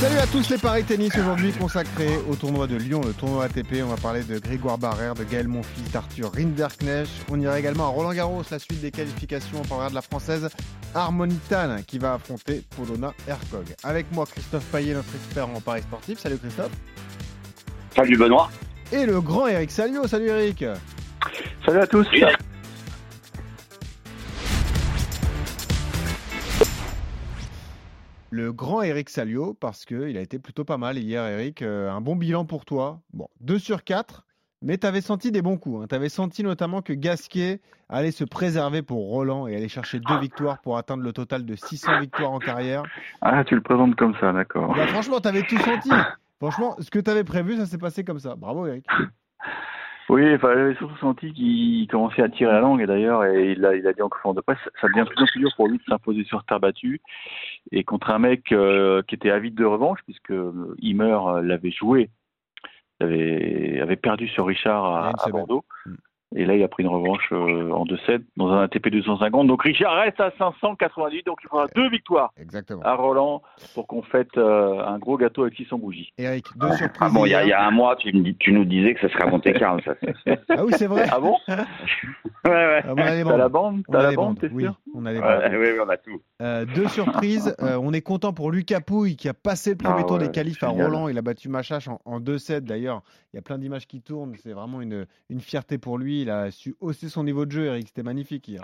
Salut à tous les paris tennis aujourd'hui consacrés au tournoi de Lyon, le tournoi ATP. On va parler de Grégoire Barrère, de Gaël Monfils, d'Arthur Rinderknecht. On ira également à Roland Garros, la suite des qualifications. On parlera de la française Harmonitan qui va affronter Polona Hercog. Avec moi Christophe Payet, notre expert en paris sportif. Salut Christophe. Salut Benoît. Et le grand Eric Salio. Salut Eric. Salut à tous. Le grand Eric Salio, parce qu'il a été plutôt pas mal hier, Eric. Euh, un bon bilan pour toi. Bon, 2 sur 4, mais tu avais senti des bons coups. Hein. Tu avais senti notamment que Gasquet allait se préserver pour Roland et aller chercher deux victoires pour atteindre le total de 600 victoires en carrière. Ah, tu le présentes comme ça, d'accord. Bah, franchement, tu avais tout senti. Franchement, ce que tu avais prévu, ça s'est passé comme ça. Bravo, Eric. Oui, enfin, j'avais surtout senti qu'il commençait à tirer la langue, et d'ailleurs, et il a, il a dit en conférence de presse, ça devient plus en plus dur pour lui de s'imposer sur terre battue, et contre un mec euh, qui était avide de revanche, puisque euh, Himer euh, l'avait joué, avait, avait perdu sur Richard à, Il y a une à semaine. Bordeaux, et là, il a pris une revanche euh, en 2-7 dans un ATP 250, donc Richard reste à 598, donc il faudra deux victoires Exactement. à Roland pour qu'on fête euh, un gros gâteau avec 600 bougies. Eric, deux Ah surprises. bon, il y, a- y un mois, tu, me dis- tu nous disais que ça serait à Monte Carlo, ça. Ah oui, c'est vrai. Ah bon Ouais, ouais. Ah, on a les T'as la bande On T'as a la les bande, bandes, t'es oui, sûr on a les bandes. ouais, ouais, on a tout. Euh, deux surprises. Euh, on est content pour Lucas Pouille qui a passé le premier Ah tour ouais, des qualifs à. Roland. Il a battu Machache en, en 2-7 d'ailleurs. Il y a plein d'images qui tournent. C'est vraiment une, une fierté pour lui. Il a su hausser son niveau de jeu, Eric. C'était magnifique hier.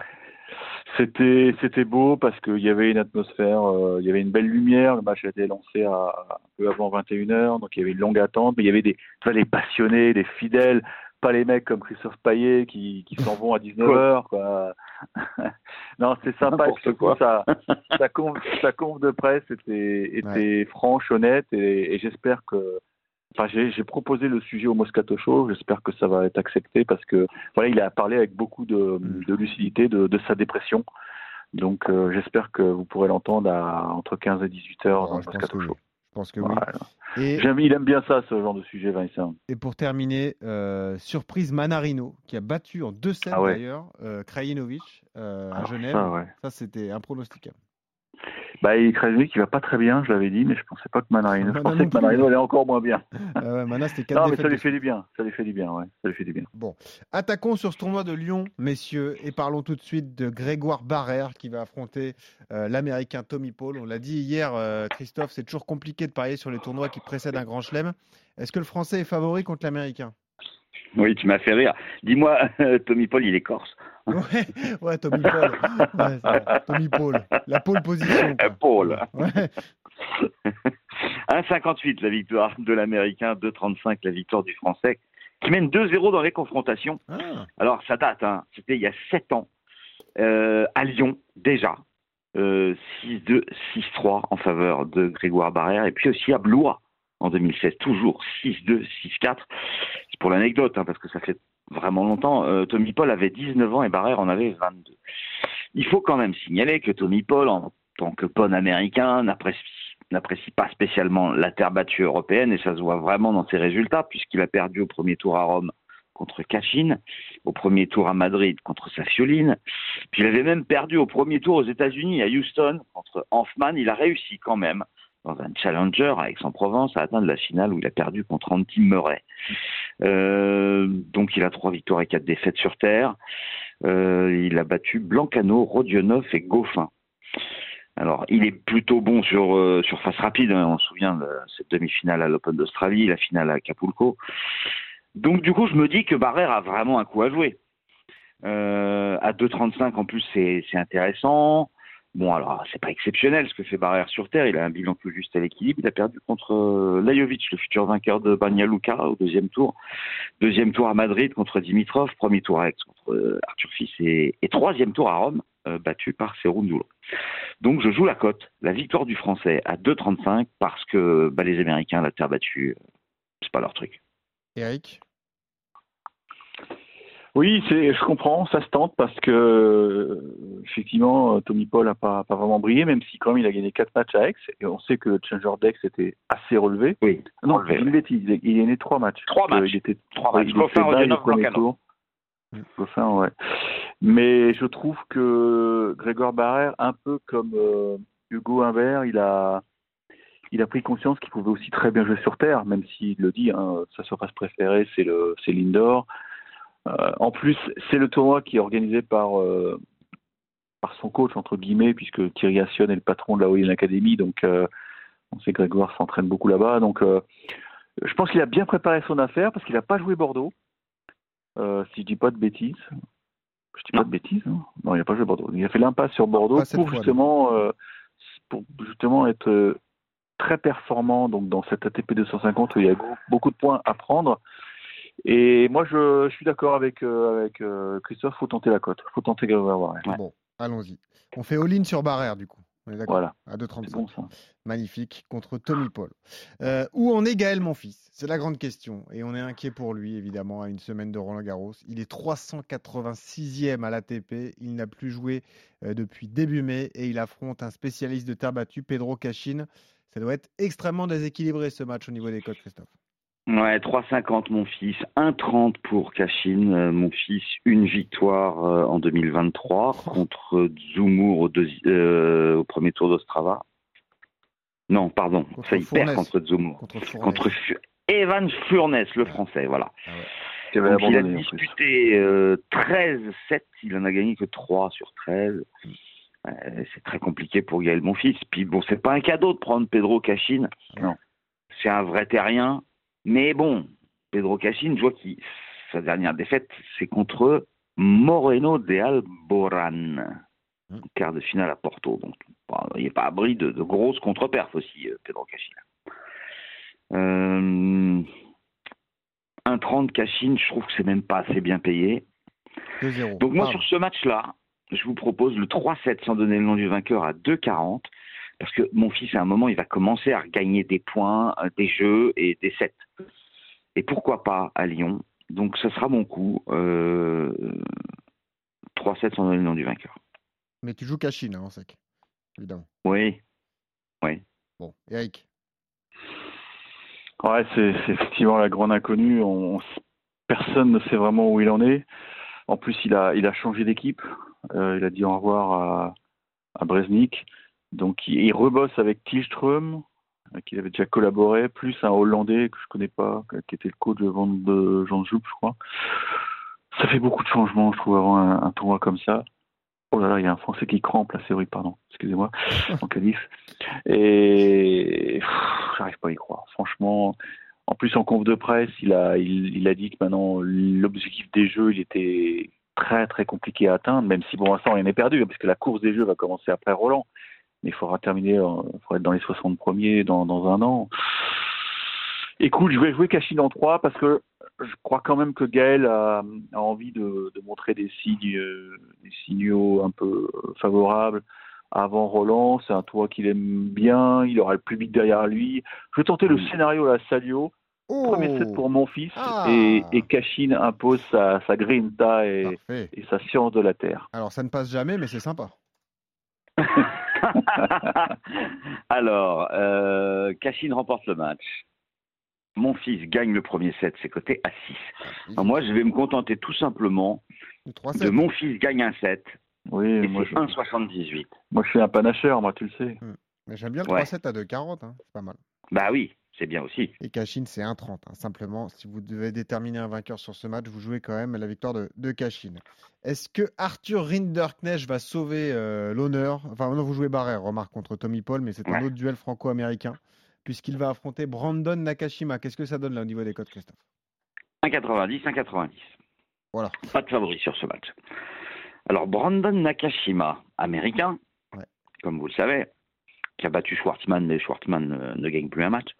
C'était c'était beau parce qu'il y avait une atmosphère, euh, il y avait une belle lumière. Le match a été lancé à, un peu avant 21h, donc il y avait une longue attente. Mais il y avait des, tu vois, les passionnés, des fidèles, pas les mecs comme Christophe Payet qui, qui s'en vont à 19h. Quoi. non, c'est sympa. Surtout, quoi. Sa, sa, conf, conf de presse était, était franche, honnête, et, et j'espère que. Enfin, j'ai proposé le sujet au Moscato Show. J'espère que ça va être accepté parce que voilà, il a parlé avec beaucoup de, de lucidité de, de sa dépression. Donc, euh, j'espère que vous pourrez l'entendre entre 15 et 18 heures dans le Moscato oui. Show. Je pense que oui. Et, il aime bien ça, ce genre de sujet, Vincent. et pour terminer, euh, surprise Manarino qui a battu en 2-7 Ah ouais. d'ailleurs euh, Krajinovic euh, à Alors Genève. ça, ouais. Ça, c'était impronosticable. Bah, il Krajinovic, il va pas très bien, je l'avais dit, mais je pensais pas que Manarino. Je Mana pensais que. Manarino allait encore moins bien. Ah ouais, Mana, c'était 4 Non, mais ça lui fait du bien. Ça lui fait du bien, ouais. Ça lui fait du bien. Bon, attaquons sur ce tournoi de Lyon, messieurs, et parlons tout de suite de Grégoire Barrère qui va affronter euh, l'Américain Tommy Paul. On l'a dit hier, euh, Christophe, c'est toujours compliqué de parier sur les tournois qui précèdent un grand chelem. Est-ce que le Français est favori contre l'Américain? Oui, tu m'as fait rire. Dis-moi, Tommy Paul, il est corse. Ouais, ouais, Tommy Paul. Ouais. Tommy Paul. La pole position. quoi. Paul. Ouais. 1,58 la victoire de l'Américain, 2,35 la victoire du Français, qui mène 2-0 dans les confrontations. Ah, Alors, ça date, hein. c'était il y a 7 ans, euh, à Lyon, déjà. Euh, 6-2, 6-3 en faveur de Grégoire Barrère, et puis aussi à Blois en 2016, toujours 6-2, 6-4. C'est pour l'anecdote, hein, parce que ça fait vraiment longtemps. Euh, Tommy Paul avait 19 ans et Barrère en avait 22. Il faut quand même signaler que Tommy Paul, en tant que bon américain, n'apprécie pas spécialement la terre battue européenne, et ça se voit vraiment dans ses résultats, puisqu'il a perdu au premier tour à Rome contre Cachine, au premier tour à Madrid contre Safioline, puis il avait même perdu au premier tour aux États-Unis à Houston contre Hanfman. Il a réussi quand même dans un challenger à Aix-en-Provence à atteindre la finale où il a perdu contre Andy Murray. Euh, donc il a trois victoires et quatre défaites sur terre. Euh, il a battu Blancano, Rodionov et Goffin. Alors, il est plutôt bon sur euh, sur face rapide. hein. On se souvient de cette demi-finale à l'Open d'Australie, la finale à Acapulco. Donc, du coup, je me dis que Barrère a vraiment un coup à jouer. Euh, à 2,35 en plus, c'est intéressant. Bon, alors, c'est pas exceptionnel ce que fait Barrère sur terre. Il a un bilan tout juste à l'équilibre. Il a perdu contre euh, Lajovic, le futur vainqueur de Banja Luka au deuxième tour. Deuxième tour à Madrid contre Dimitrov. Premier tour à Aix contre euh, Arthur Fils. Et, troisième tour à Rome, euh, battu par Cerundolo. Donc, je joue la cote, la victoire du Français à 2,35 parce que bah, les Américains, la terre battue, c'est pas leur truc. Eric Oui, c'est, je comprends, ça se tente parce que effectivement, Tommy Paul n'a pas, pas vraiment brillé, même si quand même il a gagné quatre matchs à Aix. Et on sait que le Challenger d'Aix était assez relevé. Oui. Non, Relevé, une bêtise. Il a- Il a gagné trois matchs. Trois matchs. Il était Trois matchs. il. Goffin, ouais. Mais je trouve que Grégoire Barrère, un peu comme euh, Hugo Humbert, il a, il a pris conscience qu'il pouvait aussi très bien jouer sur terre, même s'il le dit, hein, sa surface préférée, c'est le, c'est l'indoor. Euh, en plus, c'est le tournoi qui est organisé par, euh, par son coach, entre guillemets, puisque Thierry Assion est le patron de la Hoyen Academy, donc euh, on sait que Grégoire s'entraîne beaucoup là-bas. Donc, je pense qu'il a bien préparé son affaire parce qu'il n'a pas joué Bordeaux. Si je dis pas de bêtises. Je dis pas de bêtises. hein. Non, il n'a pas joué Bordeaux. Il a fait l'impasse sur Bordeaux pour justement, euh, pour justement être euh, très performant donc dans cette ATP 250 où il y a beaucoup de points à prendre. Et moi, je, je suis d'accord avec, euh, avec euh, Christophe. Faut tenter la cote. Faut tenter Grégoire. Ouais. Bon, allons-y. On fait all-in sur Barrère, du coup. On est d'accord Voilà. À C'est 2,35. bon. Magnifique contre Tommy Paul. Euh, où en est Gaël, mon fils? C'est la grande question. Et on est inquiet pour lui, évidemment, à une semaine de Roland Garros. Il est 386e à l'ATP. Il n'a plus joué euh, depuis début mai et il affronte un spécialiste de terre battue, Pedro Cachin. Ça doit être extrêmement déséquilibré ce match au niveau des codes, Christophe. Ouais, 3,50 mon fils, 1,30 pour Kashin, euh, mon fils, une victoire euh, en 2023 contre Zoumour au, deuxi- euh, au premier tour d'Ostrava. Non, pardon, Contre ça il perd contre Zoumour. Contre Evan Furness, le français, voilà. Avait Donc, il a disputé euh, 13-7, il en a gagné que 3 sur 13. Euh, c'est très compliqué pour Gaël Monfils. Puis bon, c'est pas un cadeau de prendre Pedro Cachin. Non. C'est un vrai terrien. Mais bon, Pedro Cachin, je vois qu'il sa dernière défaite, c'est contre Moreno de Alboran. Mm. Quart de finale à Porto. Donc, il n'est pas abri de, de grosses contre-perfs aussi, euh, Pedro Cachin. Euh, 1,30 Cachin, je trouve que c'est même pas assez bien payé. 2-0. Donc moi, sur ce match-là, je vous propose le 3-7 sans donner le nom du vainqueur à 2,40. Parce que mon fils, à un moment, il va commencer à gagner des points, euh, des jeux et des sets. Et pourquoi pas à Lyon? Donc ce sera mon coup. Euh, 3-7 sans donner le nom du vainqueur. Mais tu joues Cachin, hein, en sec. Évidemment. Oui. Bon, Eric? Ouais, c'est c'est effectivement la grande inconnue. On, on s- personne ne sait vraiment où il en est. En plus, il a, il a changé d'équipe. Euh, il a dit au revoir à, à Breznik. Donc, il, il rebosse avec Tilström, avec qui il avait déjà collaboré, plus un Hollandais que je connais pas, qui était le coach de, Van- de Jean Joup, je crois. Ça fait beaucoup de changements, je trouve, avant un, un tournoi comme ça. Oh là là, il y a un Français qui crampe, c'est oui, pardon, excusez-moi, en qualif. Et j'arrive pas à y croire. Franchement, en plus en conf de presse, il a, il, il a dit que maintenant l'objectif des jeux, il était très très compliqué à atteindre, même si pour l'instant rien n'est perdu, parce que la course des jeux va commencer après Roland. Mais il faudra terminer, euh, il faudra être dans les 60 premiers dans, dans un an. Écoute, je vais jouer Cachine en 3 parce que je crois quand même que Gaël a, a envie de, de montrer des signes, euh, des signaux un peu euh, favorables avant Roland. C'est un toit qu'il aime bien. Il aura le public derrière lui. Je vais tenter le Mm. scénario à Salio. Premier set pour mon fils Ah. et, et Cachine impose sa, sa grinta et sa science de la terre. Alors, ça ne passe jamais, mais c'est sympa. Alors, euh, Cachine remporte le match. Mon fils gagne le premier set, c'est coté à 6. Alors moi, je vais me contenter tout simplement Le 3 de mon fils gagne un set, Oui, et moi c'est je, 1,78. moi je suis un panacheur, moi tu le sais. Mais j'aime bien le Ouais. 3-7 à 2,40. Hein. C'est pas mal. Bah oui, c'est bien aussi. Et Cachin, c'est 1,30. hein. Simplement, si vous devez déterminer un vainqueur sur ce match, vous jouez quand même la victoire de, de Cachin. Est-ce que Arthur Rinderknecht va sauver euh, l'honneur? Enfin, non, vous jouez Barrère, remarque, contre Tommy Paul, mais c'est un autre duel franco-américain, puisqu'il va affronter Brandon Nakashima. Qu'est-ce que ça donne là au niveau des codes, Christophe? 1,90, 1,90. Voilà. Pas de favori sur ce match. Alors, Brandon Nakashima, américain, Ouais. comme vous le savez, qui a battu Schwartzmann, mais Schwartzmann euh, ne gagne plus un match.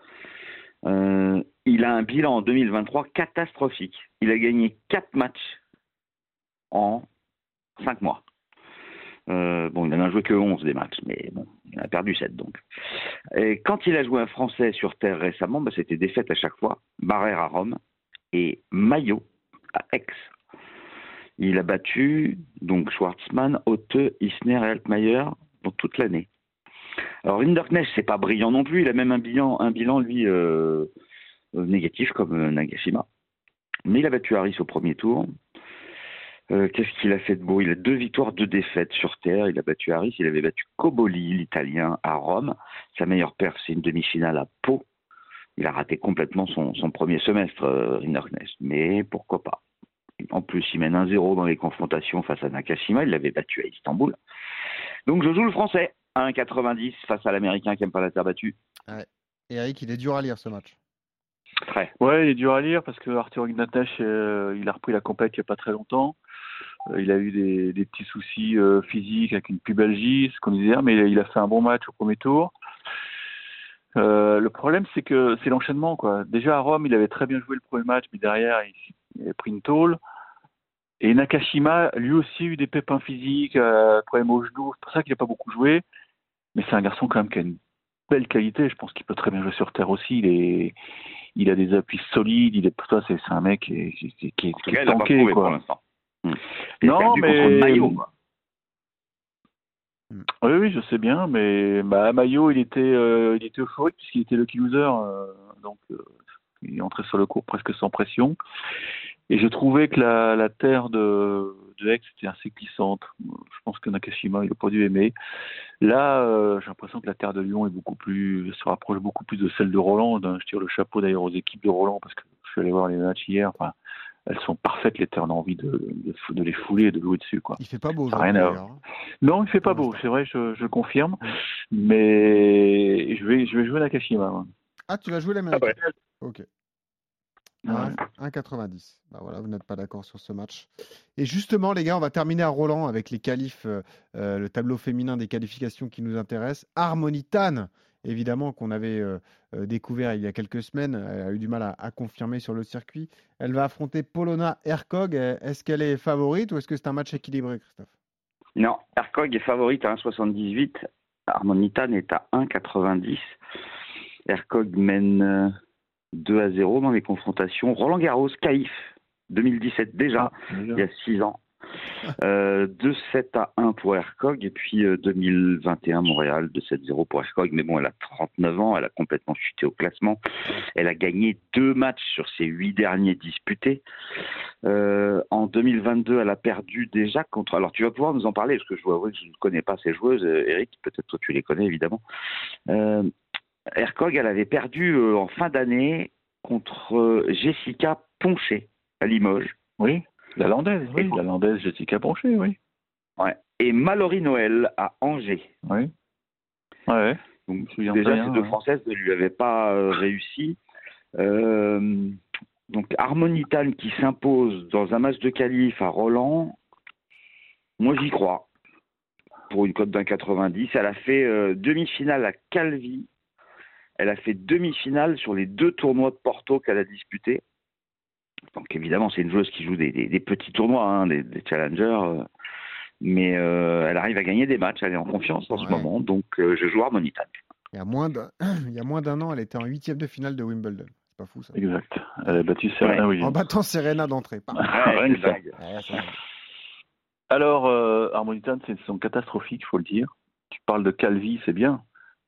Euh, il a un bilan en 2023 catastrophique. Il a gagné 4 matchs en 5 mois. Euh, bon, il n'en a joué que 11 des matchs, mais bon, il a perdu 7 donc. Et quand il a joué un Français sur terre récemment, bah, c'était défaite à chaque fois. Barrère à Rome et Maillot à Aix. Il a battu donc Schwartzmann, Otte, Isner et Altmaier dans toute l'année. Alors Rinderknecht, c'est pas brillant non plus. Il a même un bilan, lui euh, négatif comme Nagashima. Mais il a battu Harris au premier tour. Euh, qu'est-ce qu'il a fait de beau? Il a deux victoires, deux défaites sur terre. Il a battu Harris, il avait battu Coboli, l'Italien, à Rome. Sa meilleure perf, c'est une demi-finale à Pau. Il a raté complètement son, premier semestre, euh, Mais pourquoi pas? En plus, il mène 1-0 dans les confrontations face à Nakashima. Il l'avait battu à Istanbul. Donc je joue le français. 1,90 face à l'américain qui n'aime pas la terre battue. Ouais. Et Eric, il est dur à lire ce match. Très. Ouais, il est dur à lire parce que Arthur Ignatech, euh, il a repris la compète il n'y a pas très longtemps. Euh, il a eu des, petits soucis euh, physiques avec une pubalgie, ce qu'on disait, mais il a fait un bon match au premier tour. le problème, c'est que c'est l'enchaînement. quoi. Déjà à Rome, il avait très bien joué le premier match, mais derrière, il, il a pris une tôle. Et Nakashima, lui aussi, a eu des pépins physiques, euh, problème au genou. C'est pour ça qu'il n'a pas beaucoup joué. Mais c'est un garçon quand même qui a une belle qualité. Je pense qu'il peut très bien jouer sur terre aussi. Il, est, il a des appuis solides. Il est, toi, c'est, un mec qui est, qui, qui, qui est tanké, quoi. Pour l'instant. Hmm. Non, mais Maillot, quoi. Hmm. Oui, oui, je sais bien, mais bah, Maillot, il était, euh, il était euphorique puisqu'il était le loser, euh, donc euh, il est entré sur le cours presque sans pression. Et je trouvais que la, la terre de, de Aix était assez glissante. Je pense que Nakashima, il n'a pas dû aimer. Là, euh, j'ai l'impression que la terre de Lyon est beaucoup plus, se rapproche beaucoup plus de celle de Roland. Je tire le chapeau d'ailleurs aux équipes de Roland parce que je suis allé voir les matchs hier. Enfin, elles sont parfaites les terres. On a envie de, de, les fouler et de jouer dessus. Quoi. Il fait pas beau. Rien à... Non, il fait pas beau. C'est vrai, je, je confirme. Mais je vais, je vais jouer Nakashima. Ah, tu vas jouer l'américain. Ah Ok. 1,90. Bah voilà, vous n'êtes pas d'accord sur ce match. Et justement, les gars, on va terminer à Roland avec les qualifs, euh, euh, le tableau féminin des qualifications qui nous intéresse. Harmonitane, évidemment, qu'on avait euh, découvert il y a quelques semaines, elle a eu du mal à, confirmer sur le circuit. Elle va affronter Polona Erkog. Est-ce qu'elle est favorite ou est-ce que c'est un match équilibré, Christophe? Non, Erkog est favorite à 1,78. Harmonitane est à 1,90. Erkog mène 2 à 0 dans les confrontations. Roland Garros, Caïf, 2017 déjà, ah, il y a 6 ans. Euh, 2-7 à 1 pour Ercog et puis 2021 euh, Montréal 2-7-0 pour Ercog mais bon elle a 39 ans elle a complètement chuté au classement. Elle a gagné deux matchs sur ses huit derniers disputés. Euh, en 2022 elle a perdu déjà contre alors tu vas pouvoir nous en parler parce que je vois que je ne connais pas ces joueuses euh, Eric peut-être que tu les connais évidemment Ercog, elle avait perdu euh, en fin d'année contre euh, Jessica Ponché à Limoges. Oui, la landaise, oui, la landaise Jessica Ponché, oui. Ouais. Et Mallory Noël à Angers. Oui. Ouais. Donc, déjà, ces deux Françaises ne lui avaient pas euh, réussi. donc, Harmonitane qui s'impose dans un match de qualif à Roland, moi j'y crois. Pour une cote d'un 90. Elle a fait demi-finale à Calvi elle a fait demi-finale sur les deux tournois de Porto qu'elle a disputés. Donc évidemment, c'est une joueuse qui joue des, petits tournois, hein, des, challengers. Euh, mais euh, elle arrive à gagner des matchs, elle est en confiance en ce moment, donc euh, je joue Harmonitan. Il y a moins d'un an, elle était en huitième de finale de Wimbledon. C'est pas fou ça. Exact. Elle a battu Serena En battant Serena d'entrée. Alors, Harmonitan, c'est son catastrophique, il faut le dire. Tu parles de Calvi, c'est bien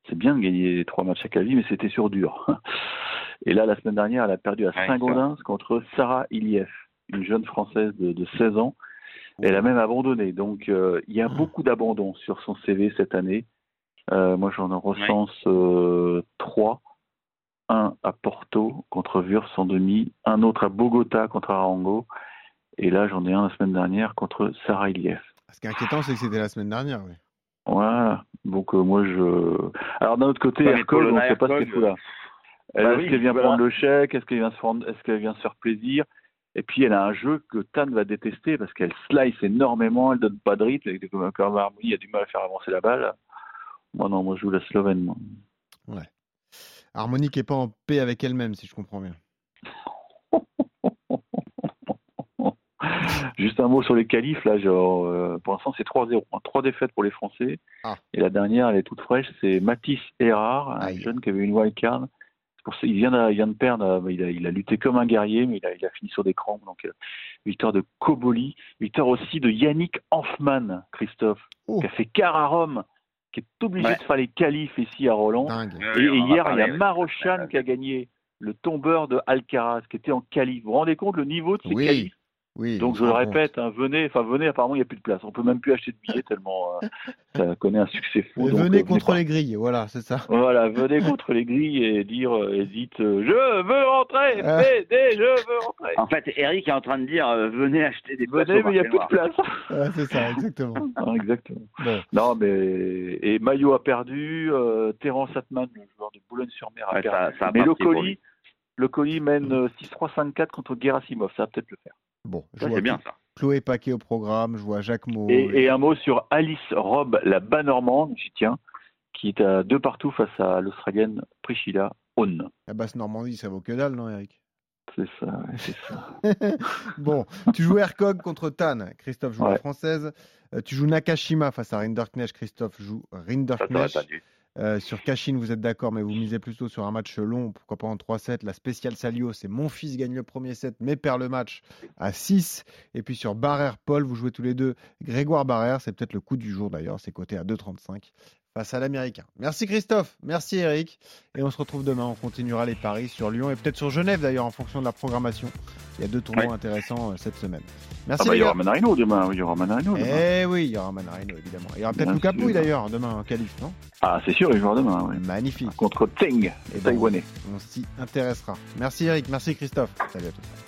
c'est bien de gagner trois matchs à Calvi, mais c'était sur dur. Et là, la semaine dernière, elle a perdu à Saint-Gaudens contre Sarah Iliev, une jeune Française de, 16 ans. Elle a même abandonné. Donc, euh, il y a mmh. beaucoup d'abandon sur son CV cette année. Euh, moi, j'en recense euh, trois. Un à Porto contre Wurs en demi, un autre à Bogota contre Arango, et là, j'en ai un la semaine dernière contre Sarah Iliev. Ce qui est inquiétant, c'est que c'était la semaine dernière. Oui. Voilà. Donc euh, moi je. Alors d'un autre côté, Ercole, on ne sait pas ce qu'il fout là. Bah est-ce qu'elle vient prendre le chèque? Est-ce qu'elle vient, se est vient se faire plaisir? Et puis elle a un jeu que Tan va détester parce qu'elle slice énormément, elle donne pas de rythme. Comme Harmonie a du mal à faire avancer la balle. Moi non, moi je joue la Slovène. Moi. Ouais. Harmonie qui n'est pas en paix avec elle-même, si je comprends bien. Juste un mot sur les qualifs, là, genre, euh, pour l'instant c'est 3-0. Hein. Trois défaites pour les Français. Ah. Et la dernière, elle est toute fraîche, c'est Mathis Erard, un jeune qui avait une wildcard. Pour ça, il vient, de, il vient de perdre, euh, il a, il a lutté comme un guerrier, mais il a, il a fini sur des crampes. Donc, euh, victoire de Koboli, victoire aussi de Yannick Hanfmann, Christophe, Oh. qui a fait quart à Rome, qui est obligé Ouais. de faire les qualifs ici à Roland. Dingue. Et, hier, il y a ouais. Marochan qui a gagné le tombeur de Alcaraz, qui était en qualif. Vous vous rendez compte le niveau de ces Oui, qualifs? Oui. Donc on je le répète, hein, venez, enfin venez, apparemment il n'y a plus de place. On peut même plus acheter de billets tellement euh, ça connaît un succès fou. Donc, venez euh, contre les grilles, voilà, c'est ça. Voilà, venez contre les grilles et dire, et dites, euh, je veux rentrer, Ah. venez, je veux rentrer. En fait, Eric est en train de dire euh, venez acheter des Venez, au mais il n'y a plus de place. Ouais, c'est ça, exactement. Ah, exactement. Non, mais et Maillot a perdu, euh, Terence Atman, le joueur de Boulogne-sur-Mer, a Ouais, perdu. ça- ça a mais le colis, le colis mène euh, 6-3-5-4 contre Gerasimov, ça va peut-être le faire. Bon, je Ça, vois bien ça. Chloé Paquet au programme, je vois Jacques Maud. Et, et un mot sur Alice Robb, la bas normande, j'y tiens, qui est à deux partout face à l'Australienne Priscilla Hone. La basse Normandie, ça vaut que dalle, non, Eric? C'est ça, ouais, c'est ça. Bon, tu joues Hercog contre Tan, Christophe joue la française. Euh, tu joues Nakashima face à Rinderknecht, Christophe joue ça Euh, sur Kashin, vous êtes d'accord, mais vous misez plutôt sur un match long, pourquoi pas en 3-7. La spéciale Salio, c'est mon fils gagne le premier set, mais perd le match à 6. Et puis sur Barrère-Paul, vous jouez tous les deux Grégoire Barrère, c'est peut-être le coup du jour d'ailleurs, c'est coté à 2,35 face à l'Américain. Merci Christophe, merci Eric. Et on se retrouve demain, on continuera les paris sur Lyon et peut-être sur Genève d'ailleurs en fonction de la programmation. Il y a deux tournois Ouais. intéressants euh, cette semaine. Ah Merci bah, il y aura Manarino demain, il y aura Manarino demain. Eh oui, il y aura Manarino évidemment. Il y aura peut-être Lucas. Pouille d'ailleurs demain en qualif, non? Ah, c'est sûr, il jouera demain, oui. Magnifique. Contre Teng, Et ben, taïwanais. On s'y intéressera. Merci Eric, merci Christophe. Salut à tous.